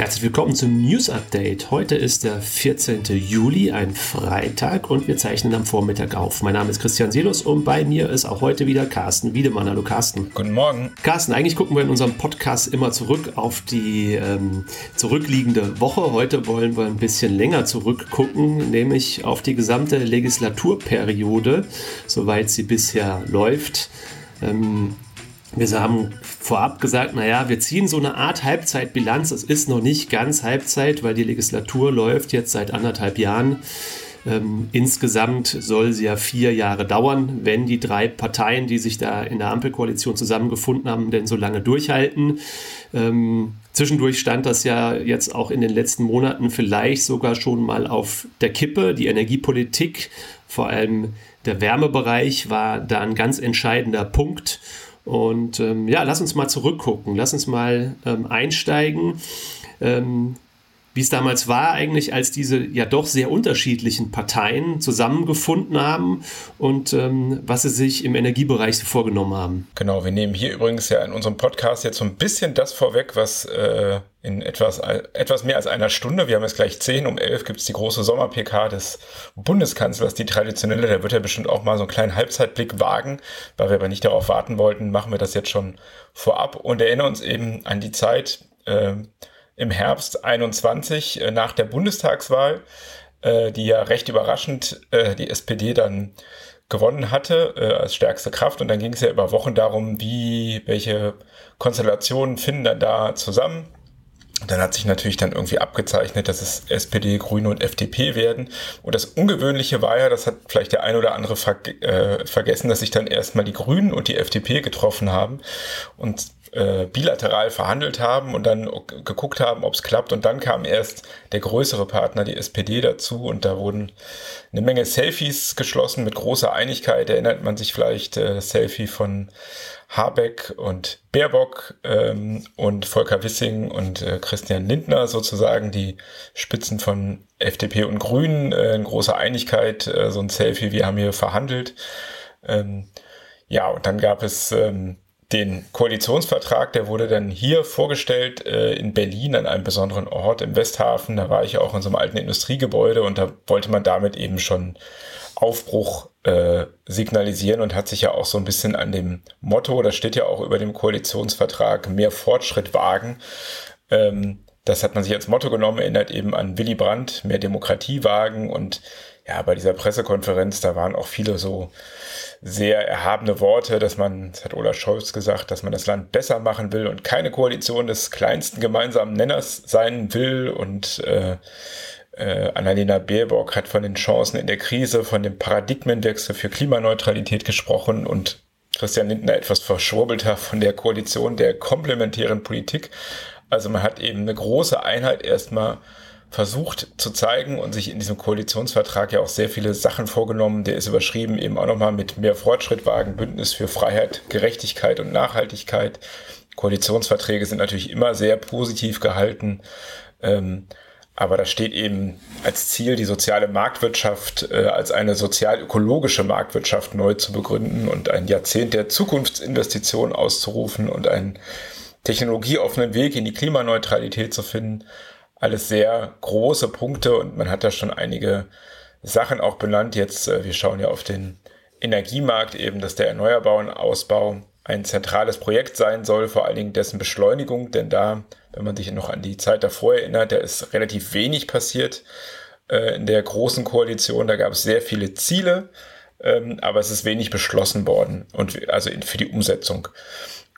Herzlich willkommen zum News Update. Heute ist der 14. Juli, ein Freitag und wir zeichnen am Vormittag auf. Mein Name ist Christian Selus und bei mir ist auch heute wieder Carsten Wiedemann. Hallo Carsten. Guten Morgen. Carsten, eigentlich gucken wir in unserem Podcast immer zurück auf die ähm, zurückliegende Woche. Heute wollen wir ein bisschen länger zurückgucken, nämlich auf die gesamte Legislaturperiode, soweit sie bisher läuft. Ähm, wir haben vorab gesagt, naja, wir ziehen so eine Art Halbzeitbilanz. Es ist noch nicht ganz Halbzeit, weil die Legislatur läuft jetzt seit anderthalb Jahren. Ähm, insgesamt soll sie ja vier Jahre dauern, wenn die drei Parteien, die sich da in der Ampelkoalition zusammengefunden haben, denn so lange durchhalten. Ähm, zwischendurch stand das ja jetzt auch in den letzten Monaten vielleicht sogar schon mal auf der Kippe. Die Energiepolitik, vor allem der Wärmebereich, war da ein ganz entscheidender Punkt. Und ähm, ja, lass uns mal zurückgucken, lass uns mal ähm, einsteigen, ähm, wie es damals war eigentlich, als diese ja doch sehr unterschiedlichen Parteien zusammengefunden haben und ähm, was sie sich im Energiebereich so vorgenommen haben. Genau, wir nehmen hier übrigens ja in unserem Podcast jetzt so ein bisschen das vorweg, was äh, in etwas, etwas mehr als einer Stunde, wir haben jetzt gleich 10, um 11 gibt es die große Sommer-PK des Bundeskanzlers, die traditionelle, da wird er bestimmt auch mal so einen kleinen Halbzeitblick wagen, weil wir aber nicht darauf warten wollten, machen wir das jetzt schon vorab und erinnern uns eben an die Zeit, äh, im Herbst 21 äh, nach der Bundestagswahl, äh, die ja recht überraschend äh, die SPD dann gewonnen hatte äh, als stärkste Kraft. Und dann ging es ja über Wochen darum, wie, welche Konstellationen finden dann da zusammen. Und dann hat sich natürlich dann irgendwie abgezeichnet, dass es SPD, Grüne und FDP werden. Und das Ungewöhnliche war ja, das hat vielleicht der ein oder andere ver äh, vergessen, dass sich dann erstmal die Grünen und die FDP getroffen haben. Und äh, bilateral verhandelt haben und dann geguckt haben, ob es klappt. Und dann kam erst der größere Partner, die SPD, dazu und da wurden eine Menge Selfies geschlossen mit großer Einigkeit. Erinnert man sich vielleicht äh, das Selfie von Habeck und Baerbock ähm, und Volker Wissing und äh, Christian Lindner sozusagen, die Spitzen von FDP und Grünen, äh, in großer Einigkeit, äh, so ein Selfie, wir haben hier verhandelt. Ähm, ja, und dann gab es ähm, den Koalitionsvertrag, der wurde dann hier vorgestellt äh, in Berlin an einem besonderen Ort im Westhafen. Da war ich auch in so einem alten Industriegebäude und da wollte man damit eben schon Aufbruch äh, signalisieren und hat sich ja auch so ein bisschen an dem Motto, das steht ja auch über dem Koalitionsvertrag, mehr Fortschritt wagen. Ähm, das hat man sich als Motto genommen, erinnert eben an Willy Brandt, mehr Demokratie wagen und ja, bei dieser Pressekonferenz, da waren auch viele so sehr erhabene Worte, dass man, das hat Olaf Scholz gesagt, dass man das Land besser machen will und keine Koalition des kleinsten gemeinsamen Nenners sein will und äh, äh, Annalena Baerbock hat von den Chancen in der Krise, von dem Paradigmenwechsel für Klimaneutralität gesprochen und Christian Lindner etwas verschwurbelter von der Koalition der komplementären Politik. Also man hat eben eine große Einheit erstmal versucht zu zeigen und sich in diesem Koalitionsvertrag ja auch sehr viele Sachen vorgenommen. Der ist überschrieben eben auch nochmal mit mehr Fortschritt wagen, Bündnis für Freiheit, Gerechtigkeit und Nachhaltigkeit. Koalitionsverträge sind natürlich immer sehr positiv gehalten. Ähm, aber da steht eben als Ziel, die soziale Marktwirtschaft äh, als eine sozial-ökologische Marktwirtschaft neu zu begründen und ein Jahrzehnt der Zukunftsinvestitionen auszurufen und einen technologieoffenen Weg in die Klimaneutralität zu finden alles sehr große Punkte und man hat da schon einige Sachen auch benannt. Jetzt, äh, wir schauen ja auf den Energiemarkt eben, dass der erneuerbaren Ausbau ein zentrales Projekt sein soll, vor allen Dingen dessen Beschleunigung, denn da, wenn man sich noch an die Zeit davor erinnert, da ist relativ wenig passiert äh, in der großen Koalition. Da gab es sehr viele Ziele, ähm, aber es ist wenig beschlossen worden und also für die Umsetzung.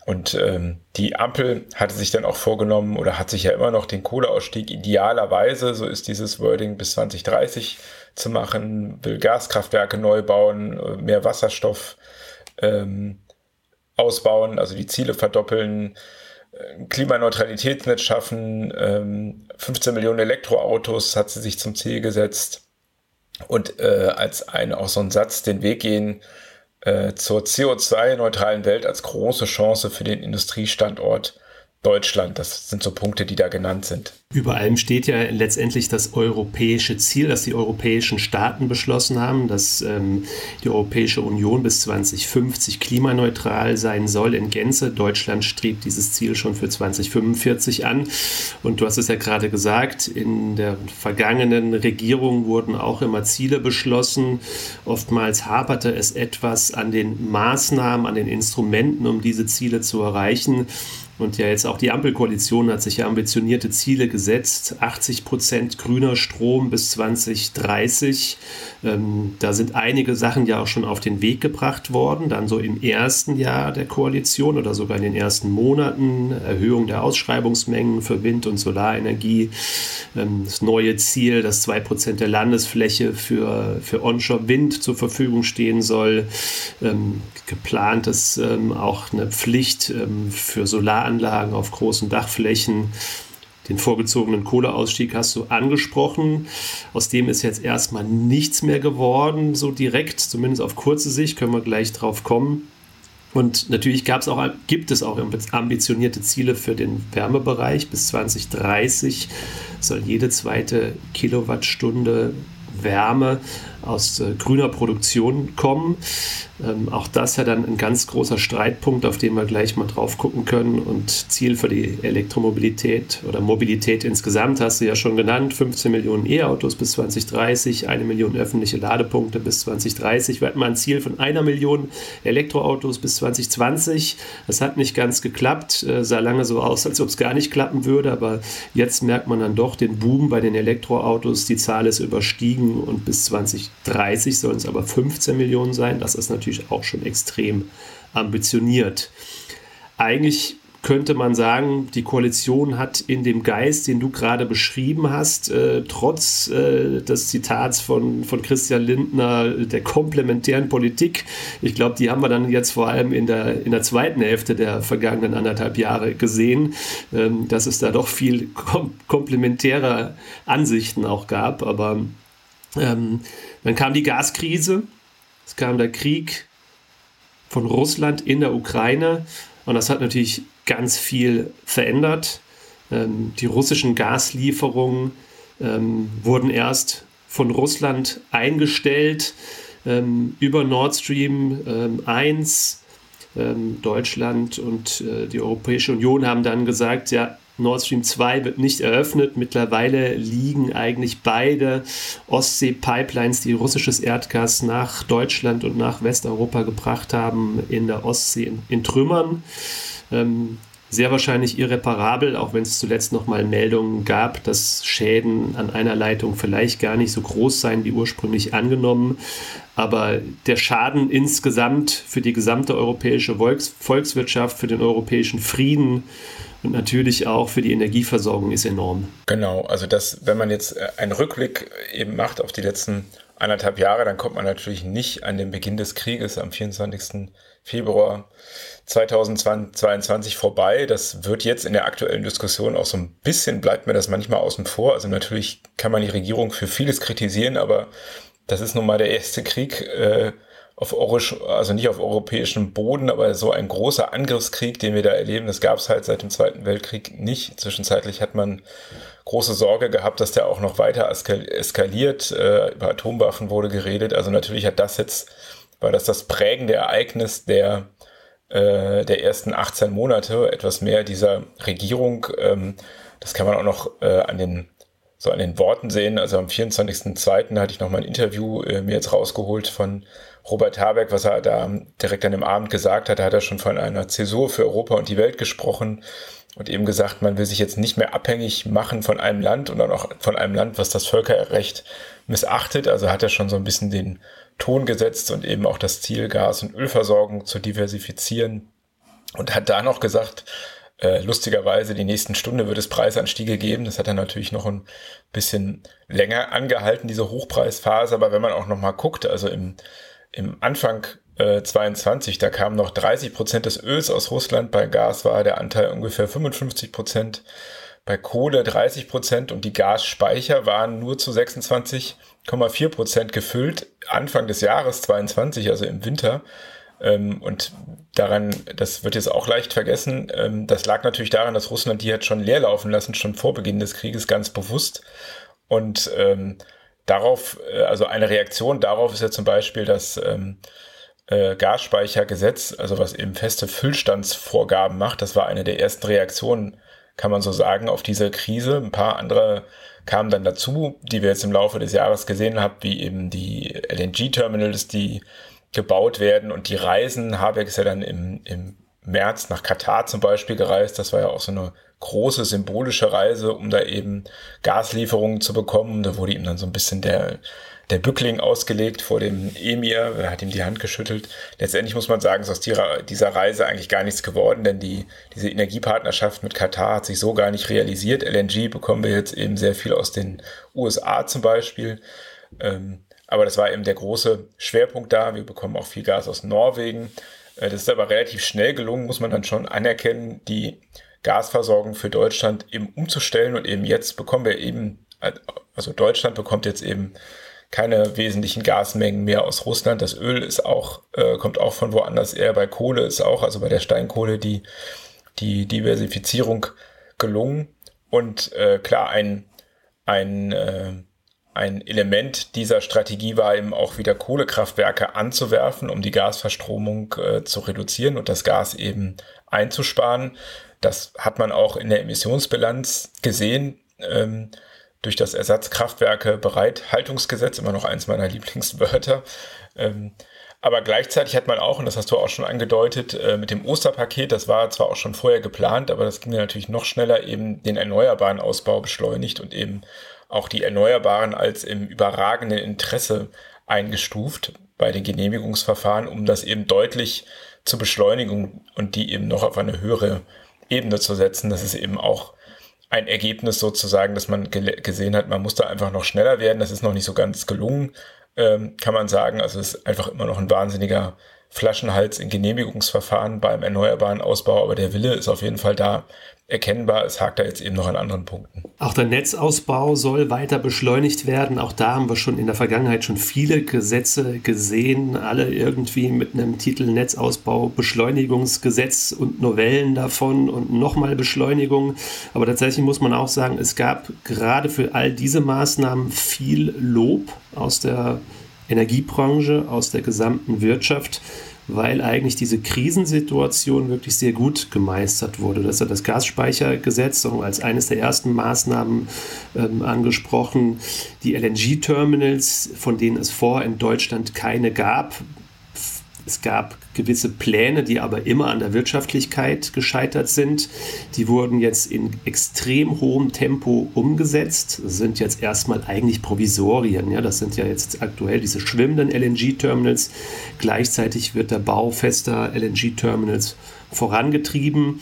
Und ähm, die Ampel hatte sich dann auch vorgenommen oder hat sich ja immer noch den Kohleausstieg idealerweise, so ist dieses Wording, bis 2030 zu machen, will Gaskraftwerke neu bauen, mehr Wasserstoff ähm, ausbauen, also die Ziele verdoppeln, äh, Klimaneutralitätsnetz schaffen, ähm, 15 Millionen Elektroautos hat sie sich zum Ziel gesetzt. Und äh, als ein auch so ein Satz den Weg gehen, äh, zur CO2-neutralen Welt als große Chance für den Industriestandort Deutschland. Das sind so Punkte, die da genannt sind. Über allem steht ja letztendlich das europäische Ziel, das die europäischen Staaten beschlossen haben, dass ähm, die Europäische Union bis 2050 klimaneutral sein soll in Gänze. Deutschland strebt dieses Ziel schon für 2045 an. Und du hast es ja gerade gesagt, in der vergangenen Regierung wurden auch immer Ziele beschlossen. Oftmals haperte es etwas an den Maßnahmen, an den Instrumenten, um diese Ziele zu erreichen. Und ja, jetzt auch die Ampelkoalition hat sich ja ambitionierte Ziele gesetzt. 80 Prozent grüner Strom bis 2030. Ähm, da sind einige Sachen ja auch schon auf den Weg gebracht worden. Dann so im ersten Jahr der Koalition oder sogar in den ersten Monaten. Erhöhung der Ausschreibungsmengen für Wind- und Solarenergie. Ähm, das neue Ziel, dass 2 Prozent der Landesfläche für, für Onshore-Wind zur Verfügung stehen soll. Ähm, geplant ist ähm, auch eine Pflicht ähm, für Solarenergie Anlagen auf großen Dachflächen. Den vorgezogenen Kohleausstieg hast du angesprochen. Aus dem ist jetzt erstmal nichts mehr geworden, so direkt, zumindest auf kurze Sicht, können wir gleich drauf kommen. Und natürlich gab es auch, gibt es auch ambitionierte Ziele für den Wärmebereich. Bis 2030 soll jede zweite Kilowattstunde Wärme aus äh, grüner Produktion kommen. Ähm, auch das ja dann ein ganz großer Streitpunkt, auf den wir gleich mal drauf gucken können. Und Ziel für die Elektromobilität oder Mobilität insgesamt hast du ja schon genannt: 15 Millionen E-Autos bis 2030, eine Million öffentliche Ladepunkte bis 2030. Wir hatten mal ein Ziel von einer Million Elektroautos bis 2020. Das hat nicht ganz geklappt, äh, sah lange so aus, als ob es gar nicht klappen würde. Aber jetzt merkt man dann doch den Boom bei den Elektroautos. Die Zahl ist überstiegen und bis 2030 sollen es aber 15 Millionen sein. Das ist natürlich auch schon extrem ambitioniert. Eigentlich könnte man sagen, die Koalition hat in dem Geist, den du gerade beschrieben hast, äh, trotz äh, des Zitats von, von Christian Lindner der komplementären Politik, ich glaube, die haben wir dann jetzt vor allem in der, in der zweiten Hälfte der vergangenen anderthalb Jahre gesehen, ähm, dass es da doch viel kom komplementäre Ansichten auch gab. Aber ähm, dann kam die Gaskrise, es kam der Krieg von Russland in der Ukraine und das hat natürlich ganz viel verändert. Ähm, die russischen Gaslieferungen ähm, wurden erst von Russland eingestellt ähm, über Nord Stream 1. Deutschland und äh, die Europäische Union haben dann gesagt, ja, Nord Stream 2 wird nicht eröffnet. Mittlerweile liegen eigentlich beide Ostsee-Pipelines, die russisches Erdgas nach Deutschland und nach Westeuropa gebracht haben, in der Ostsee in, in Trümmern. Ähm, sehr wahrscheinlich irreparabel, auch wenn es zuletzt noch mal Meldungen gab, dass Schäden an einer Leitung vielleicht gar nicht so groß seien wie ursprünglich angenommen. Aber der Schaden insgesamt für die gesamte europäische Volks Volkswirtschaft, für den europäischen Frieden, und natürlich auch für die Energieversorgung ist enorm. Genau, also das, wenn man jetzt äh, einen Rückblick eben macht auf die letzten anderthalb Jahre, dann kommt man natürlich nicht an den Beginn des Krieges am 24. Februar 2022 vorbei. Das wird jetzt in der aktuellen Diskussion auch so ein bisschen, bleibt mir das manchmal außen vor. Also natürlich kann man die Regierung für vieles kritisieren, aber das ist nun mal der erste Krieg, äh, auf Orisch, also nicht auf europäischem Boden, aber so ein großer Angriffskrieg, den wir da erleben, das gab es halt seit dem Zweiten Weltkrieg nicht. Zwischenzeitlich hat man große Sorge gehabt, dass der auch noch weiter eskaliert. Äh, über Atomwaffen wurde geredet. Also natürlich hat das jetzt, war das das prägende Ereignis der, äh, der ersten 18 Monate, etwas mehr dieser Regierung. Ähm, das kann man auch noch äh, an den so an den Worten sehen. Also am 24.02. hatte ich noch mal ein Interview äh, mir jetzt rausgeholt von Robert Habeck, was er da direkt an dem Abend gesagt hat. Da hat er schon von einer Zäsur für Europa und die Welt gesprochen und eben gesagt, man will sich jetzt nicht mehr abhängig machen von einem Land und dann auch von einem Land, was das Völkerrecht missachtet. Also hat er schon so ein bisschen den Ton gesetzt und eben auch das Ziel, Gas- und Ölversorgung zu diversifizieren. Und hat da noch gesagt, lustigerweise, die nächsten Stunde wird es Preisanstiege geben. Das hat dann natürlich noch ein bisschen länger angehalten, diese Hochpreisphase. Aber wenn man auch noch mal guckt, also im, im Anfang äh, 22, da kamen noch 30 Prozent des Öls aus Russland. Bei Gas war der Anteil ungefähr 55 Prozent. Bei Kohle 30 Prozent und die Gasspeicher waren nur zu 26,4 Prozent gefüllt Anfang des Jahres 22, also im Winter. Ähm, und daran, das wird jetzt auch leicht vergessen, ähm, das lag natürlich daran, dass Russland die hat schon leer laufen lassen, schon vor Beginn des Krieges ganz bewusst. Und ähm, darauf, äh, also eine Reaktion darauf ist ja zum Beispiel das ähm, äh, Gasspeichergesetz, also was eben feste Füllstandsvorgaben macht. Das war eine der ersten Reaktionen, kann man so sagen, auf diese Krise. Ein paar andere kamen dann dazu, die wir jetzt im Laufe des Jahres gesehen haben, wie eben die LNG-Terminals, die gebaut werden und die Reisen. Habeck ist ja dann im, im März nach Katar zum Beispiel gereist. Das war ja auch so eine große symbolische Reise, um da eben Gaslieferungen zu bekommen. Da wurde ihm dann so ein bisschen der, der Bückling ausgelegt vor dem Emir, er hat ihm die Hand geschüttelt. Letztendlich muss man sagen, ist aus dieser Reise eigentlich gar nichts geworden, denn die, diese Energiepartnerschaft mit Katar hat sich so gar nicht realisiert. LNG bekommen wir jetzt eben sehr viel aus den USA zum Beispiel. Ähm, aber das war eben der große Schwerpunkt da. Wir bekommen auch viel Gas aus Norwegen. Äh, das ist aber relativ schnell gelungen, muss man dann schon anerkennen, die Gasversorgung für Deutschland eben umzustellen. Und eben jetzt bekommen wir eben, also Deutschland bekommt jetzt eben keine wesentlichen Gasmengen mehr aus Russland. Das Öl ist auch, äh, kommt auch von woanders eher. Bei Kohle ist auch, also bei der Steinkohle, die, die Diversifizierung gelungen. Und äh, klar, ein, ein äh, ein Element dieser Strategie war eben auch wieder Kohlekraftwerke anzuwerfen, um die Gasverstromung äh, zu reduzieren und das Gas eben einzusparen. Das hat man auch in der Emissionsbilanz gesehen. Ähm, durch das Ersatzkraftwerke Bereithaltungsgesetz, immer noch eins meiner Lieblingswörter. Ähm, aber gleichzeitig hat man auch, und das hast du auch schon angedeutet, äh, mit dem Osterpaket, das war zwar auch schon vorher geplant, aber das ging natürlich noch schneller, eben den erneuerbaren Ausbau beschleunigt und eben auch die Erneuerbaren als im überragenden Interesse eingestuft bei den Genehmigungsverfahren, um das eben deutlich zu beschleunigen und die eben noch auf eine höhere Ebene zu setzen. Das ist eben auch ein Ergebnis sozusagen, dass man gesehen hat, man muss da einfach noch schneller werden. Das ist noch nicht so ganz gelungen, ähm, kann man sagen. Also es ist einfach immer noch ein wahnsinniger Flaschenhals in Genehmigungsverfahren beim erneuerbaren Ausbau, aber der Wille ist auf jeden Fall da, erkennbar. Es hakt da jetzt eben noch an anderen Punkten. Auch der Netzausbau soll weiter beschleunigt werden. Auch da haben wir schon in der Vergangenheit schon viele Gesetze gesehen, alle irgendwie mit einem Titel Netzausbau, Beschleunigungsgesetz und Novellen davon und nochmal Beschleunigung. Aber tatsächlich muss man auch sagen, es gab gerade für all diese Maßnahmen viel Lob aus der Energiebranche, aus der gesamten Wirtschaft weil eigentlich diese Krisensituation wirklich sehr gut gemeistert wurde. Das hat das Gasspeichergesetz als eines der ersten Maßnahmen ähm, angesprochen. Die LNG-Terminals, von denen es vor in Deutschland keine gab, es gab gewisse Pläne, die aber immer an der Wirtschaftlichkeit gescheitert sind. Die wurden jetzt in extrem hohem Tempo umgesetzt. Sind jetzt erstmal eigentlich Provisorien. Ja, das sind ja jetzt aktuell diese schwimmenden LNG-Terminals. Gleichzeitig wird der Bau fester LNG-Terminals vorangetrieben.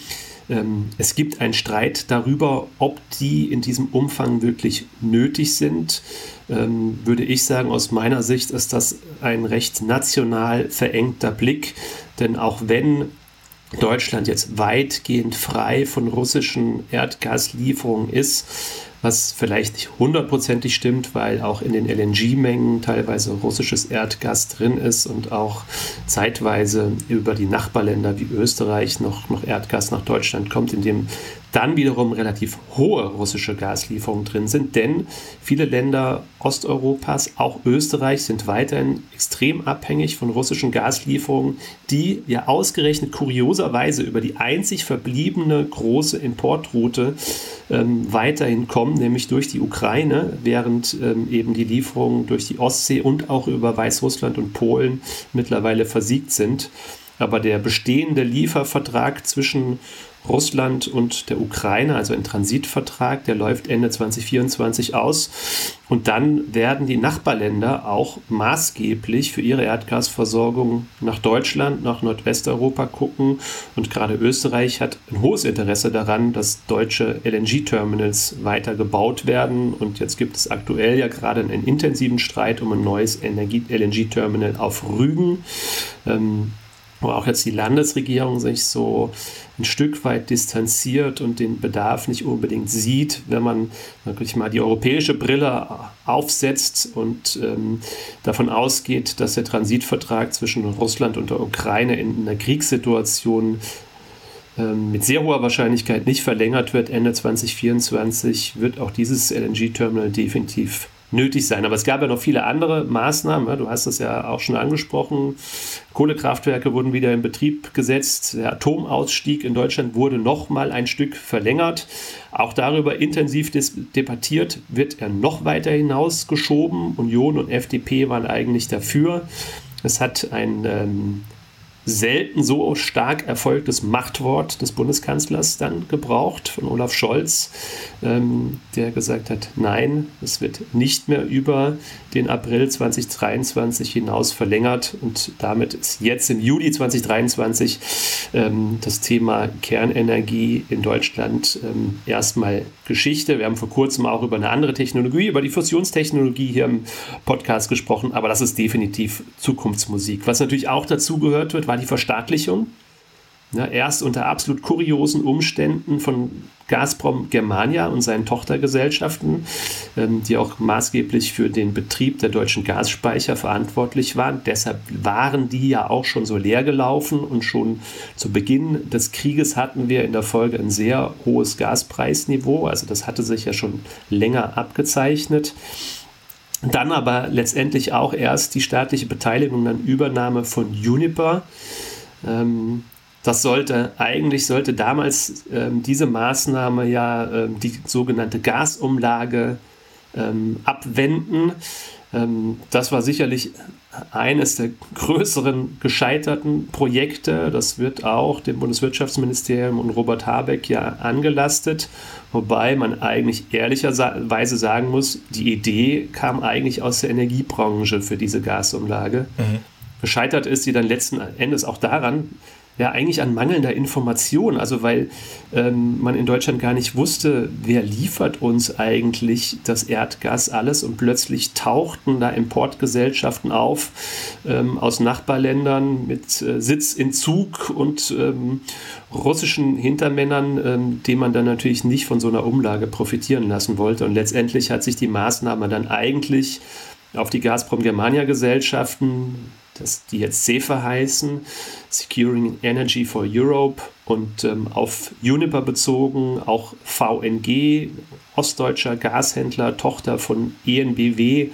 Ähm, es gibt einen Streit darüber, ob die in diesem Umfang wirklich nötig sind. Ähm, würde ich sagen, aus meiner Sicht ist das ein recht national verengter Blick, denn auch wenn Deutschland jetzt weitgehend frei von russischen Erdgaslieferungen ist, was vielleicht nicht hundertprozentig stimmt, weil auch in den LNG-Mengen teilweise russisches Erdgas drin ist und auch zeitweise über die Nachbarländer wie Österreich noch, noch Erdgas nach Deutschland kommt, in dem dann wiederum relativ hohe russische Gaslieferungen drin sind, denn viele Länder Osteuropas, auch Österreich, sind weiterhin extrem abhängig von russischen Gaslieferungen, die ja ausgerechnet kurioserweise über die einzig verbliebene große Importroute ähm, weiterhin kommen, nämlich durch die Ukraine, während ähm, eben die Lieferungen durch die Ostsee und auch über Weißrussland und Polen mittlerweile versiegt sind. Aber der bestehende Liefervertrag zwischen Russland und der Ukraine, also ein Transitvertrag, der läuft Ende 2024 aus. Und dann werden die Nachbarländer auch maßgeblich für ihre Erdgasversorgung nach Deutschland, nach Nordwesteuropa gucken. Und gerade Österreich hat ein hohes Interesse daran, dass deutsche LNG-Terminals weiter gebaut werden. Und jetzt gibt es aktuell ja gerade einen intensiven Streit um ein neues LNG-Terminal auf Rügen. Ähm, wo auch jetzt die Landesregierung sich so ein Stück weit distanziert und den Bedarf nicht unbedingt sieht, wenn man wirklich mal die europäische Brille aufsetzt und ähm, davon ausgeht, dass der Transitvertrag zwischen Russland und der Ukraine in einer Kriegssituation ähm, mit sehr hoher Wahrscheinlichkeit nicht verlängert wird. Ende 2024 wird auch dieses LNG-Terminal definitiv nötig sein. Aber es gab ja noch viele andere Maßnahmen. Du hast es ja auch schon angesprochen. Kohlekraftwerke wurden wieder in Betrieb gesetzt. Der Atomausstieg in Deutschland wurde noch mal ein Stück verlängert. Auch darüber intensiv debattiert. Wird er noch weiter hinaus geschoben? Union und FDP waren eigentlich dafür. Es hat ein ähm, selten so stark erfolgtes Machtwort des Bundeskanzlers dann gebraucht von Olaf Scholz, ähm, der gesagt hat, nein, es wird nicht mehr über den April 2023 hinaus verlängert und damit ist jetzt im Juli 2023 ähm, das Thema Kernenergie in Deutschland ähm, erstmal Geschichte. Wir haben vor kurzem auch über eine andere Technologie, über die Fusionstechnologie hier im Podcast gesprochen, aber das ist definitiv Zukunftsmusik. Was natürlich auch dazu gehört wird, war die Verstaatlichung. Ja, erst unter absolut kuriosen Umständen von Gazprom Germania und seinen Tochtergesellschaften, ähm, die auch maßgeblich für den Betrieb der deutschen Gasspeicher verantwortlich waren. Deshalb waren die ja auch schon so leer gelaufen und schon zu Beginn des Krieges hatten wir in der Folge ein sehr hohes Gaspreisniveau. Also das hatte sich ja schon länger abgezeichnet. Dann aber letztendlich auch erst die staatliche Beteiligung an Übernahme von Juniper. Ähm, das sollte, eigentlich sollte damals ähm, diese Maßnahme ja ähm, die sogenannte Gasumlage ähm, abwenden. Ähm, das war sicherlich eines der größeren gescheiterten Projekte. Das wird auch dem Bundeswirtschaftsministerium und Robert Habeck ja angelastet. Wobei man eigentlich ehrlicherweise sagen muss, die Idee kam eigentlich aus der Energiebranche für diese Gasumlage. Mhm. Gescheitert ist sie dann letzten Endes auch daran, ja eigentlich an mangelnder Information. Also weil ähm, man in Deutschland gar nicht wusste, wer liefert uns eigentlich das Erdgas alles und plötzlich tauchten da Importgesellschaften auf ähm, aus Nachbarländern mit äh, Sitz in Zug und ähm, russischen Hintermännern, ähm, die man dann natürlich nicht von so einer Umlage profitieren lassen wollte. Und letztendlich hat sich die Maßnahme dann eigentlich auf die Gazprom Germania Gesellschaften das, die jetzt CEFA heißen, Securing Energy for Europe und ähm, auf Uniper bezogen, auch VNG, ostdeutscher Gashändler, Tochter von ENBW,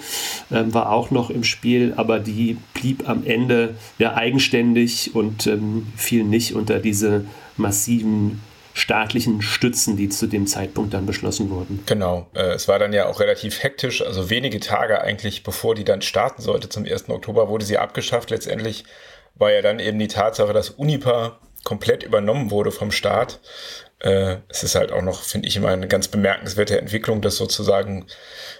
ähm, war auch noch im Spiel, aber die blieb am Ende ja eigenständig und ähm, fiel nicht unter diese massiven staatlichen Stützen, die zu dem Zeitpunkt dann beschlossen wurden. Genau. Äh, es war dann ja auch relativ hektisch, also wenige Tage eigentlich, bevor die dann starten sollte, zum 1. Oktober, wurde sie abgeschafft. Letztendlich war ja dann eben die Tatsache, dass Unipa komplett übernommen wurde vom Staat. Äh, es ist halt auch noch, finde ich, immer eine ganz bemerkenswerte Entwicklung, dass sozusagen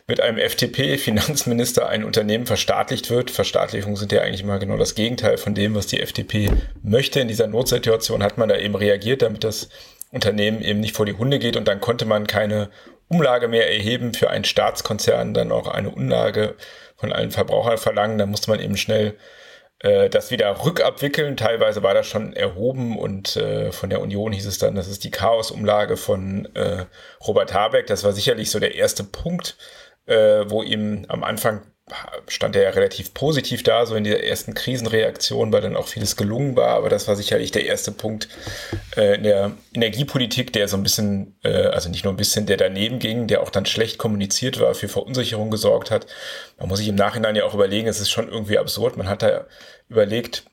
mit einem FDP-Finanzminister ein Unternehmen verstaatlicht wird. Verstaatlichungen sind ja eigentlich immer genau das Gegenteil von dem, was die FDP möchte. In dieser Notsituation hat man da eben reagiert, damit das Unternehmen eben nicht vor die Hunde geht und dann konnte man keine Umlage mehr erheben für einen Staatskonzern, dann auch eine Umlage von allen Verbrauchern verlangen. Da musste man eben schnell äh, das wieder rückabwickeln. Teilweise war das schon erhoben und äh, von der Union hieß es dann, das ist die Chaosumlage von äh, Robert Habeck. Das war sicherlich so der erste Punkt, äh, wo ihm am Anfang stand er ja relativ positiv da, so in der ersten Krisenreaktion, weil dann auch vieles gelungen war. Aber das war sicherlich der erste Punkt äh, in der Energiepolitik, der so ein bisschen, äh, also nicht nur ein bisschen, der daneben ging, der auch dann schlecht kommuniziert war, für Verunsicherung gesorgt hat. Man muss sich im Nachhinein ja auch überlegen, es ist schon irgendwie absurd. Man hat da überlegt,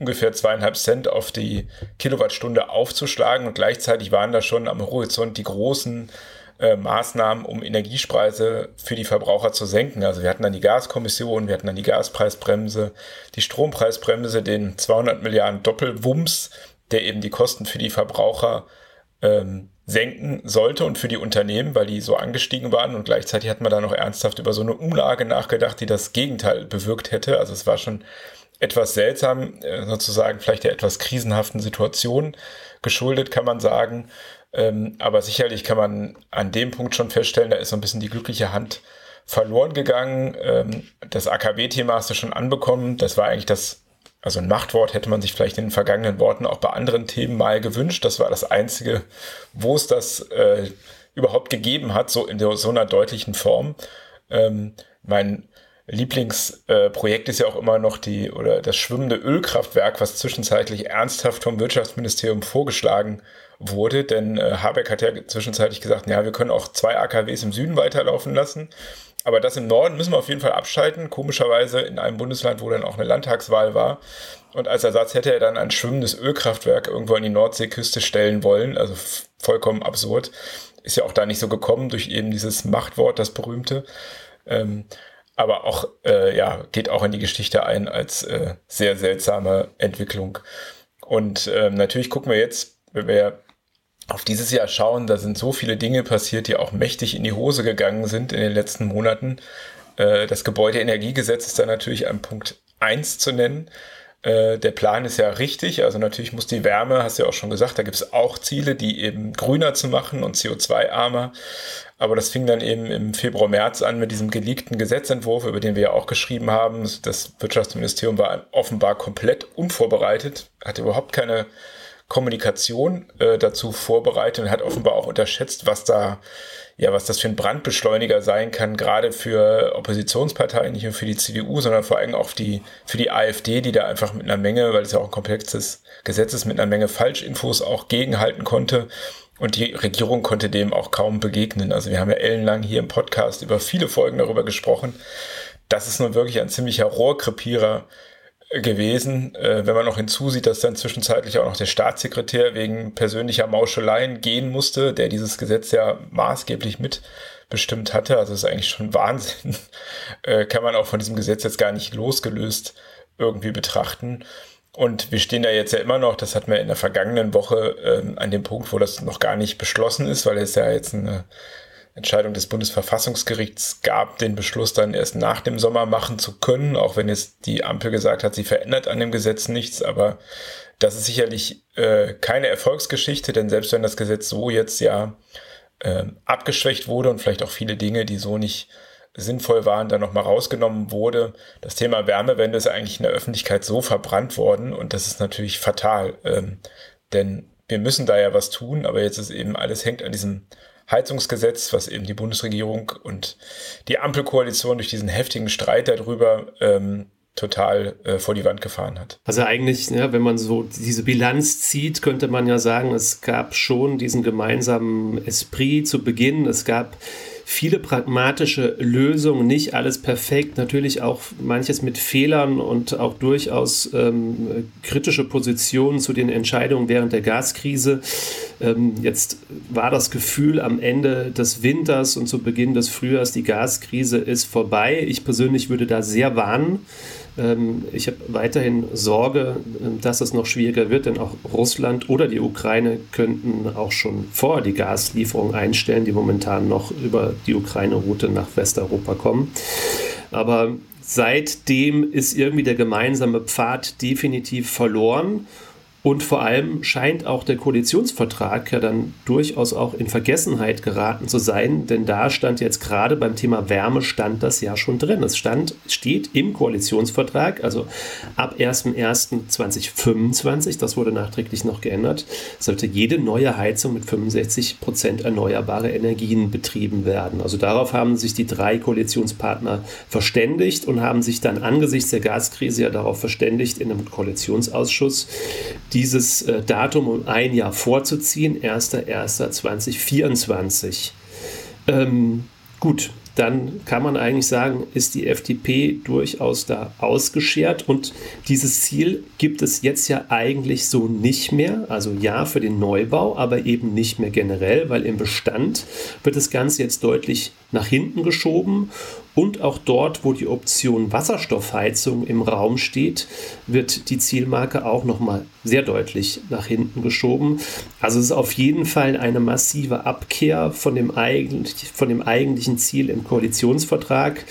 ungefähr zweieinhalb Cent auf die Kilowattstunde aufzuschlagen und gleichzeitig waren da schon am Horizont die großen äh, Maßnahmen, um Energiespreise für die Verbraucher zu senken. Also wir hatten dann die Gaskommission, wir hatten dann die Gaspreisbremse, die Strompreisbremse, den 200 Milliarden Doppelwumms, der eben die Kosten für die Verbraucher ähm, senken sollte und für die Unternehmen, weil die so angestiegen waren und gleichzeitig hat man da noch ernsthaft über so eine Umlage nachgedacht, die das Gegenteil bewirkt hätte. Also es war schon etwas seltsam, äh, sozusagen vielleicht der etwas krisenhaften Situation geschuldet, kann man sagen. Ähm, aber sicherlich kann man an dem Punkt schon feststellen, da ist so ein bisschen die glückliche Hand verloren gegangen. Ähm, das AKW-Thema hast du schon anbekommen. Das war eigentlich das Also ein Machtwort hätte man sich vielleicht in den vergangenen Worten auch bei anderen Themen mal gewünscht. Das war das Einzige, wo es das äh, überhaupt gegeben hat, so in so einer deutlichen Form. Ähm, mein Lieblingsprojekt äh, ist ja auch immer noch die oder das schwimmende Ölkraftwerk, was zwischenzeitlich ernsthaft vom Wirtschaftsministerium vorgeschlagen wurde. Denn äh, Habeck hat ja zwischenzeitlich gesagt, ja, wir können auch zwei AKWs im Süden weiterlaufen lassen. Aber das im Norden müssen wir auf jeden Fall abschalten. Komischerweise in einem Bundesland, wo dann auch eine Landtagswahl war. Und als Ersatz hätte er dann ein schwimmendes Ölkraftwerk irgendwo an die Nordseeküste stellen wollen. Also vollkommen absurd. Ist ja auch da nicht so gekommen durch eben dieses Machtwort, das berühmte. Ähm, aber auch, äh, ja, geht auch in die Geschichte ein als äh, sehr seltsame Entwicklung. Und ähm, natürlich gucken wir jetzt, wenn wir auf dieses Jahr schauen, da sind so viele Dinge passiert, die auch mächtig in die Hose gegangen sind in den letzten Monaten. Äh, das Gebäudeenergiegesetz ist da natürlich an Punkt 1 zu nennen. Äh, der Plan ist ja richtig, also natürlich muss die Wärme, hast du ja auch schon gesagt, da gibt es auch Ziele, die eben grüner zu machen und CO2-armer. Aber das fing dann eben im Februar, März an mit diesem geleakten Gesetzentwurf, über den wir ja auch geschrieben haben. Das Wirtschaftsministerium war offenbar komplett unvorbereitet, hatte überhaupt keine Kommunikation äh, dazu vorbereitet und hat offenbar auch unterschätzt, was da, ja, was das für ein Brandbeschleuniger sein kann, gerade für Oppositionsparteien, nicht nur für die CDU, sondern vor allem auch die, für die AfD, die da einfach mit einer Menge, weil es ja auch ein komplexes Gesetz ist, mit einer Menge Falschinfos auch gegenhalten konnte. Und die Regierung konnte dem auch kaum begegnen. Also wir haben ja ellenlang hier im Podcast über viele Folgen darüber gesprochen. Das ist nun wirklich ein ziemlicher Rohrkrepierer gewesen, äh, wenn man noch hinzusieht, dass dann zwischenzeitlich auch noch der Staatssekretär wegen persönlicher Mauscheleien gehen musste, der dieses Gesetz ja maßgeblich mitbestimmt hatte. Also ist eigentlich schon Wahnsinn. Äh, kann man auch von diesem Gesetz jetzt gar nicht losgelöst irgendwie betrachten. Und wir stehen da jetzt ja immer noch, das hatten wir in der vergangenen Woche äh, an dem Punkt, wo das noch gar nicht beschlossen ist, weil es ja jetzt eine Entscheidung des Bundesverfassungsgerichts gab, den Beschluss dann erst nach dem Sommer machen zu können, auch wenn jetzt die Ampel gesagt hat, sie verändert an dem Gesetz nichts. Aber das ist sicherlich äh, keine Erfolgsgeschichte, denn selbst wenn das Gesetz so jetzt ja äh, abgeschwächt wurde und vielleicht auch viele Dinge, die so nicht sinnvoll waren, dann nochmal rausgenommen wurde. Das Thema Wärmewende ist eigentlich in der Öffentlichkeit so verbrannt worden und das ist natürlich fatal, ähm, denn wir müssen da ja was tun, aber jetzt ist eben alles hängt an diesem Heizungsgesetz, was eben die Bundesregierung und die Ampelkoalition durch diesen heftigen Streit darüber ähm, total äh, vor die Wand gefahren hat. Also eigentlich, ja, wenn man so diese Bilanz zieht, könnte man ja sagen, es gab schon diesen gemeinsamen Esprit zu Beginn. Es gab viele pragmatische Lösungen, nicht alles perfekt, natürlich auch manches mit Fehlern und auch durchaus ähm, kritische Positionen zu den Entscheidungen während der Gaskrise. Ähm, jetzt war das Gefühl am Ende des Winters und zu Beginn des Frühjahrs, die Gaskrise ist vorbei. Ich persönlich würde da sehr warnen. Ähm, ich habe weiterhin Sorge, dass es noch schwieriger wird, denn auch Russland oder die Ukraine könnten auch schon vor die Gaslieferung einstellen, die momentan noch über die Ukraine-Route nach Westeuropa kommen. Aber seitdem ist irgendwie der gemeinsame Pfad definitiv verloren. Und vor allem scheint auch der Koalitionsvertrag ja dann durchaus auch in Vergessenheit geraten zu sein, denn da stand jetzt gerade beim Thema Wärme stand das ja schon drin. Es stand, steht im Koalitionsvertrag, also ab 01.01.2025, das wurde nachträglich noch geändert, sollte jede neue Heizung mit 65 Prozent erneuerbare Energien betrieben werden. Also darauf haben sich die drei Koalitionspartner verständigt und haben sich dann angesichts der Gaskrise ja darauf verständigt in einem Koalitionsausschuss, dieses äh, Datum um ein Jahr vorzuziehen, 1.1.2024. Ähm, gut, dann kann man eigentlich sagen, ist die FDP durchaus da ausgeschert und dieses Ziel gibt es jetzt ja eigentlich so nicht mehr. Also ja für den Neubau, aber eben nicht mehr generell, weil im Bestand wird das Ganze jetzt deutlich nach hinten geschoben und auch dort, wo die Option Wasserstoffheizung im Raum steht, wird die Zielmarke auch nochmal sehr deutlich nach hinten geschoben. Also es ist auf jeden Fall eine massive Abkehr von dem, eigentlich, von dem eigentlichen Ziel im Koalitionsvertrag.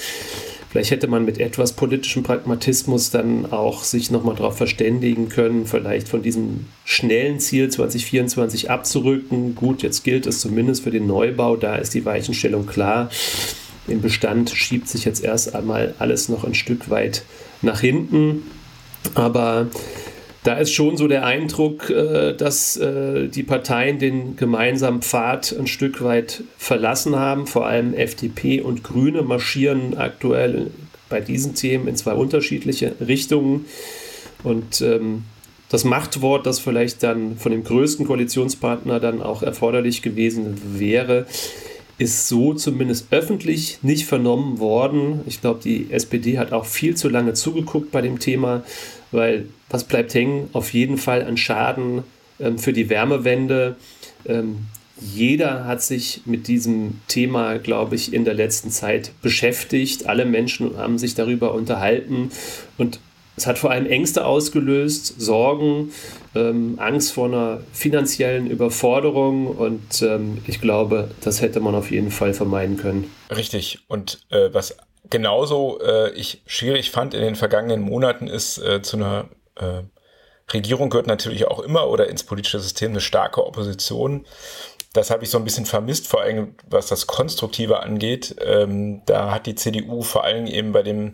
Vielleicht hätte man mit etwas politischem Pragmatismus dann auch sich nochmal darauf verständigen können, vielleicht von diesem schnellen Ziel 2024 abzurücken. Gut, jetzt gilt es zumindest für den Neubau, da ist die Weichenstellung klar. Im Bestand schiebt sich jetzt erst einmal alles noch ein Stück weit nach hinten. Aber da ist schon so der Eindruck, äh, dass äh, die Parteien den gemeinsamen Pfad ein Stück weit verlassen haben. Vor allem FDP und Grüne marschieren aktuell bei diesen Themen in zwei unterschiedliche Richtungen. Und ähm, das Machtwort, das vielleicht dann von dem größten Koalitionspartner dann auch erforderlich gewesen wäre, ist so zumindest öffentlich nicht vernommen worden. Ich glaube, die SPD hat auch viel zu lange zugeguckt bei dem Thema, weil was bleibt hängen? Auf jeden Fall an Schaden ähm, für die Wärmewende. Ähm, jeder hat sich mit diesem Thema, glaube ich, in der letzten Zeit beschäftigt. Alle Menschen haben sich darüber unterhalten und es hat vor allem Ängste ausgelöst, Sorgen, ähm, Angst vor einer finanziellen Überforderung und ähm, ich glaube, das hätte man auf jeden Fall vermeiden können. Richtig. Und äh, was genauso äh, ich schwierig fand in den vergangenen Monaten ist äh, zu einer äh, Regierung gehört natürlich auch immer oder ins politische System eine starke Opposition. Das habe ich so ein bisschen vermisst, vor allem was das Konstruktive angeht. Ähm, da hat die CDU vor allem eben bei dem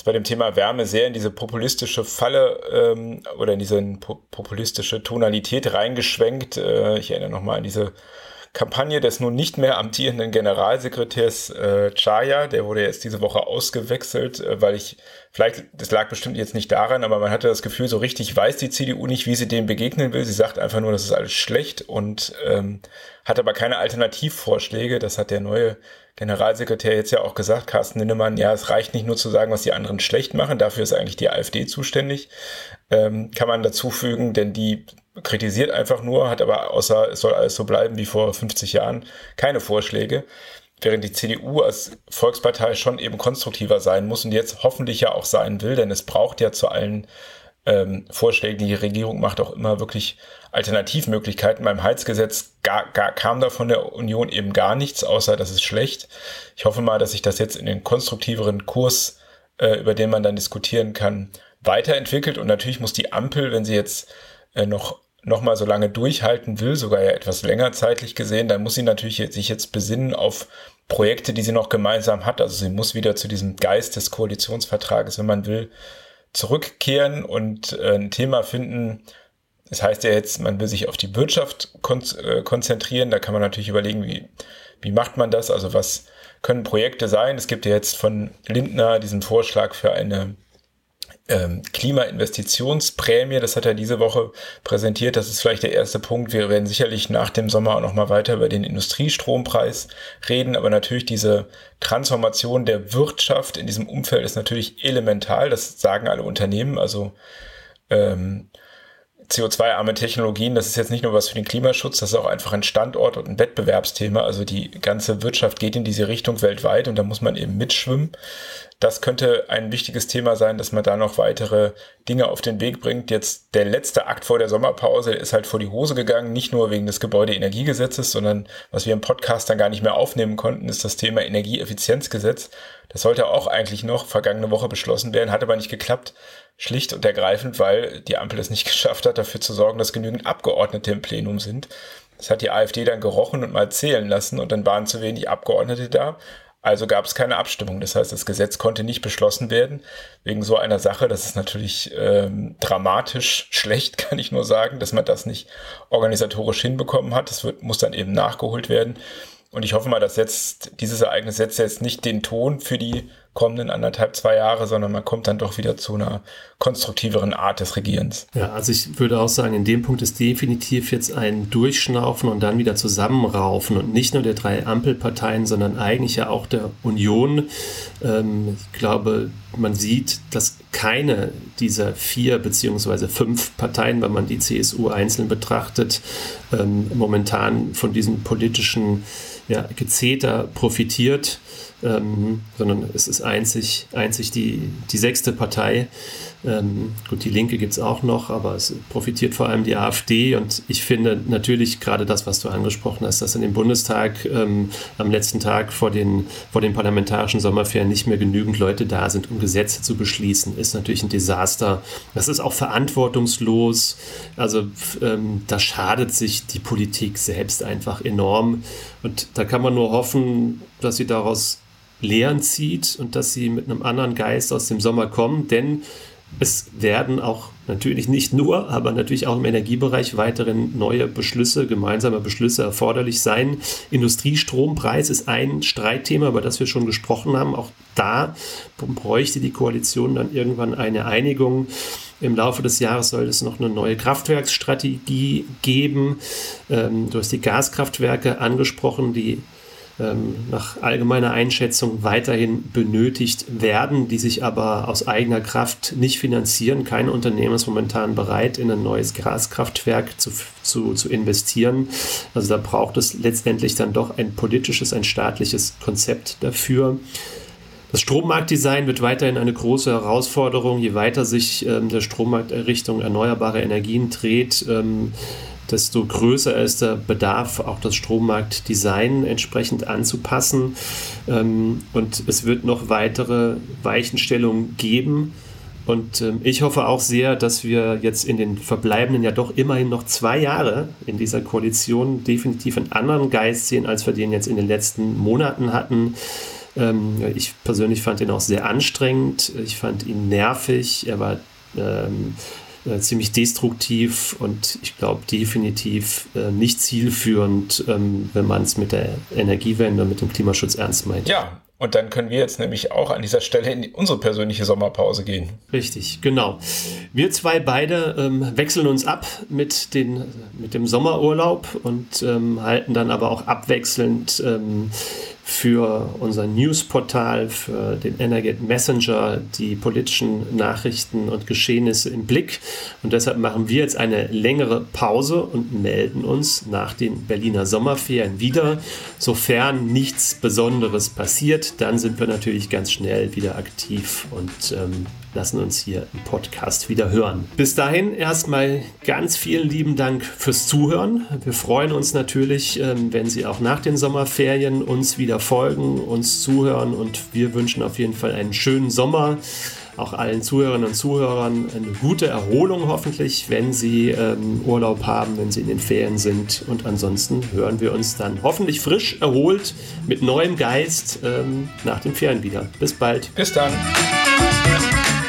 ist bei dem Thema Wärme sehr in diese populistische Falle ähm, oder in diese po populistische Tonalität reingeschwenkt. Äh, ich erinnere nochmal an diese Kampagne des nun nicht mehr amtierenden Generalsekretärs äh, Chaya, der wurde jetzt diese Woche ausgewechselt, äh, weil ich, vielleicht, das lag bestimmt jetzt nicht daran, aber man hatte das Gefühl, so richtig weiß die CDU nicht, wie sie dem begegnen will. Sie sagt einfach nur, das ist alles schlecht und ähm, hat aber keine Alternativvorschläge. Das hat der neue Generalsekretär jetzt ja auch gesagt, Carsten Linnemann, ja, es reicht nicht nur zu sagen, was die anderen schlecht machen, dafür ist eigentlich die AfD zuständig. Ähm, kann man dazu fügen, denn die kritisiert einfach nur, hat aber außer es soll alles so bleiben wie vor 50 Jahren keine Vorschläge. Während die CDU als Volkspartei schon eben konstruktiver sein muss und jetzt hoffentlich ja auch sein will, denn es braucht ja zu allen ähm, Vorschlägen, die die Regierung macht, auch immer wirklich Alternativmöglichkeiten. Beim Heizgesetz gar, gar, kam da von der Union eben gar nichts, außer das ist schlecht. Ich hoffe mal, dass sich das jetzt in den konstruktiveren Kurs, äh, über den man dann diskutieren kann, weiterentwickelt. Und natürlich muss die Ampel, wenn sie jetzt äh, noch noch mal so lange durchhalten will, sogar ja etwas länger zeitlich gesehen, dann muss sie natürlich sich jetzt besinnen auf Projekte, die sie noch gemeinsam hat. Also sie muss wieder zu diesem Geist des Koalitionsvertrages, wenn man will, zurückkehren und äh, ein Thema finden. Das heißt ja jetzt, man will sich auf die Wirtschaft kon äh, konzentrieren. Da kann man natürlich überlegen, wie, wie macht man das? Also was können Projekte sein? Es gibt ja jetzt von Lindner diesen Vorschlag für eine ähm, Klimainvestitionsprämie, das hat er diese Woche präsentiert. Das ist vielleicht der erste Punkt. Wir werden sicherlich nach dem Sommer auch noch mal weiter über den Industriestrompreis reden, aber natürlich diese Transformation der Wirtschaft in diesem Umfeld ist natürlich elemental. Das sagen alle Unternehmen. Also ähm, CO2-arme Technologien, das ist jetzt nicht nur was für den Klimaschutz, das ist auch einfach ein Standort- und ein Wettbewerbsthema. Also die ganze Wirtschaft geht in diese Richtung weltweit und da muss man eben mitschwimmen. Das könnte ein wichtiges Thema sein, dass man da noch weitere Dinge auf den Weg bringt. Jetzt der letzte Akt vor der Sommerpause ist halt vor die Hose gegangen, nicht nur wegen des Gebäudeenergiegesetzes, sondern was wir im Podcast dann gar nicht mehr aufnehmen konnten, ist das Thema Energieeffizienzgesetz. Das sollte auch eigentlich noch vergangene Woche beschlossen werden, hat aber nicht geklappt. Schlicht und ergreifend, weil die Ampel es nicht geschafft hat, dafür zu sorgen, dass genügend Abgeordnete im Plenum sind. Das hat die AfD dann gerochen und mal zählen lassen und dann waren zu wenig Abgeordnete da. Also gab es keine Abstimmung. Das heißt, das Gesetz konnte nicht beschlossen werden wegen so einer Sache. Das ist natürlich ähm, dramatisch schlecht, kann ich nur sagen, dass man das nicht organisatorisch hinbekommen hat. Das wird, muss dann eben nachgeholt werden. Und ich hoffe mal, dass jetzt dieses Ereignis setzt jetzt nicht den Ton für die kommenden anderthalb, zwei Jahre, sondern man kommt dann doch wieder zu einer konstruktiveren Art des Regierens. Ja, also ich würde auch sagen, in dem Punkt ist definitiv jetzt ein Durchschnaufen und dann wieder zusammenraufen und nicht nur der drei Ampelparteien, sondern eigentlich ja auch der Union. Ähm, ich glaube, man sieht, dass keine dieser vier beziehungsweise fünf Parteien, wenn man die CSU einzeln betrachtet, ähm, momentan von diesem politischen ja, Gezeter profitiert ähm, sondern es ist einzig, einzig die, die sechste Partei. Ähm, gut, die Linke gibt es auch noch, aber es profitiert vor allem die AfD und ich finde natürlich gerade das, was du angesprochen hast, dass in dem Bundestag ähm, am letzten Tag vor den, vor den parlamentarischen Sommerferien nicht mehr genügend Leute da sind, um Gesetze zu beschließen, ist natürlich ein Desaster. Das ist auch verantwortungslos. Also ähm, da schadet sich die Politik selbst einfach enorm und da kann man nur hoffen, dass sie daraus Lehren zieht und dass sie mit einem anderen Geist aus dem Sommer kommen, denn es werden auch natürlich nicht nur, aber natürlich auch im Energiebereich weiterhin neue Beschlüsse, gemeinsame Beschlüsse erforderlich sein. Industriestrompreis ist ein Streitthema, über das wir schon gesprochen haben. Auch da bräuchte die Koalition dann irgendwann eine Einigung. Im Laufe des Jahres soll es noch eine neue Kraftwerksstrategie geben. Ähm, du hast die Gaskraftwerke angesprochen, die nach allgemeiner Einschätzung weiterhin benötigt werden, die sich aber aus eigener Kraft nicht finanzieren. Kein Unternehmen ist momentan bereit, in ein neues Gaskraftwerk zu, zu, zu investieren. Also da braucht es letztendlich dann doch ein politisches, ein staatliches Konzept dafür. Das Strommarktdesign wird weiterhin eine große Herausforderung, je weiter sich ähm, der Strommarkt Richtung erneuerbare Energien dreht. Ähm, desto größer ist der Bedarf, auch das Strommarktdesign entsprechend anzupassen. Ähm, und es wird noch weitere Weichenstellungen geben. Und ähm, ich hoffe auch sehr, dass wir jetzt in den verbleibenden ja doch immerhin noch zwei Jahre in dieser Koalition definitiv einen anderen Geist sehen, als wir den jetzt in den letzten Monaten hatten. Ähm, ich persönlich fand ihn auch sehr anstrengend. Ich fand ihn nervig. Er war ähm, äh, ziemlich destruktiv und ich glaube definitiv äh, nicht zielführend, ähm, wenn man es mit der Energiewende, mit dem Klimaschutz ernst meint. Ja, und dann können wir jetzt nämlich auch an dieser Stelle in unsere persönliche Sommerpause gehen. Richtig, genau. Wir zwei beide ähm, wechseln uns ab mit, den, mit dem Sommerurlaub und ähm, halten dann aber auch abwechselnd ähm, für unser Newsportal, für den Energet Messenger die politischen Nachrichten und Geschehnisse im Blick. Und deshalb machen wir jetzt eine längere Pause und melden uns nach den Berliner Sommerferien wieder. Sofern nichts Besonderes passiert, dann sind wir natürlich ganz schnell wieder aktiv und ähm, lassen uns hier im Podcast wieder hören. Bis dahin erstmal ganz vielen lieben Dank fürs Zuhören. Wir freuen uns natürlich, ähm, wenn Sie auch nach den Sommerferien uns wieder folgen, uns zuhören und wir wünschen auf jeden Fall einen schönen Sommer. Auch allen Zuhörerinnen und Zuhörern eine gute Erholung hoffentlich, wenn Sie ähm, Urlaub haben, wenn Sie in den Ferien sind. Und ansonsten hören wir uns dann hoffentlich frisch, erholt, mit neuem Geist ähm, nach den Ferien wieder. Bis bald. Bis dann.